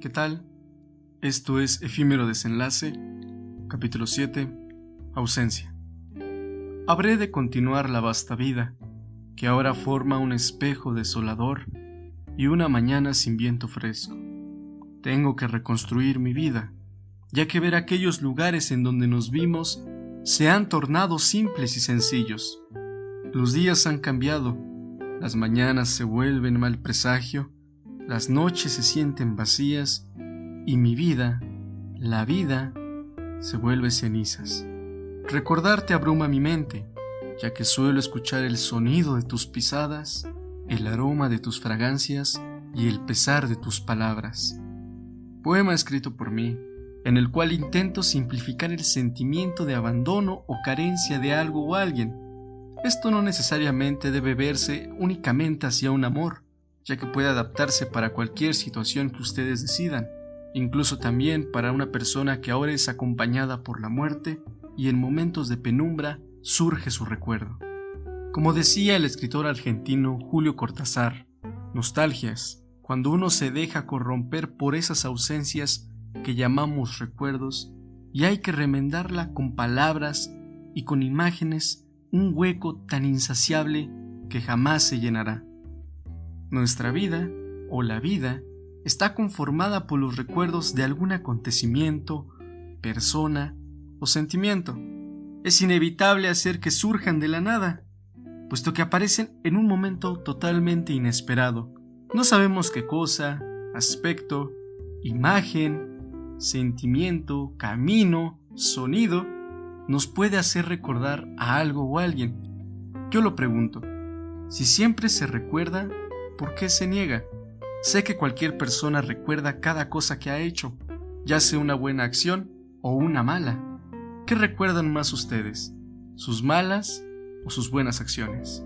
¿qué tal? Esto es Efímero Desenlace, capítulo 7, Ausencia. Habré de continuar la vasta vida, que ahora forma un espejo desolador y una mañana sin viento fresco. Tengo que reconstruir mi vida, ya que ver aquellos lugares en donde nos vimos se han tornado simples y sencillos. Los días han cambiado, las mañanas se vuelven mal presagio, las noches se sienten vacías y mi vida, la vida, se vuelve cenizas. Recordarte abruma mi mente, ya que suelo escuchar el sonido de tus pisadas, el aroma de tus fragancias y el pesar de tus palabras. Poema escrito por mí, en el cual intento simplificar el sentimiento de abandono o carencia de algo o alguien. Esto no necesariamente debe verse únicamente hacia un amor, ya que puede adaptarse para cualquier situación que ustedes decidan, incluso también para una persona que ahora es acompañada por la muerte y en momentos de penumbra surge su recuerdo. Como decía el escritor argentino Julio Cortázar, nostalgias, cuando uno se deja corromper por esas ausencias que llamamos recuerdos, y hay que remendarla con palabras y con imágenes un hueco tan insaciable que jamás se llenará. Nuestra vida, o la vida, está conformada por los recuerdos de algún acontecimiento, persona o sentimiento. Es inevitable hacer que surjan de la nada, puesto que aparecen en un momento totalmente inesperado. No sabemos qué cosa, aspecto, imagen, sentimiento, camino, sonido, nos puede hacer recordar a algo o a alguien. Yo lo pregunto, si siempre se recuerda ¿por qué se niega? Sé que cualquier persona recuerda cada cosa que ha hecho, ya sea una buena acción o una mala. ¿Qué recuerdan más ustedes? ¿Sus malas o sus buenas acciones?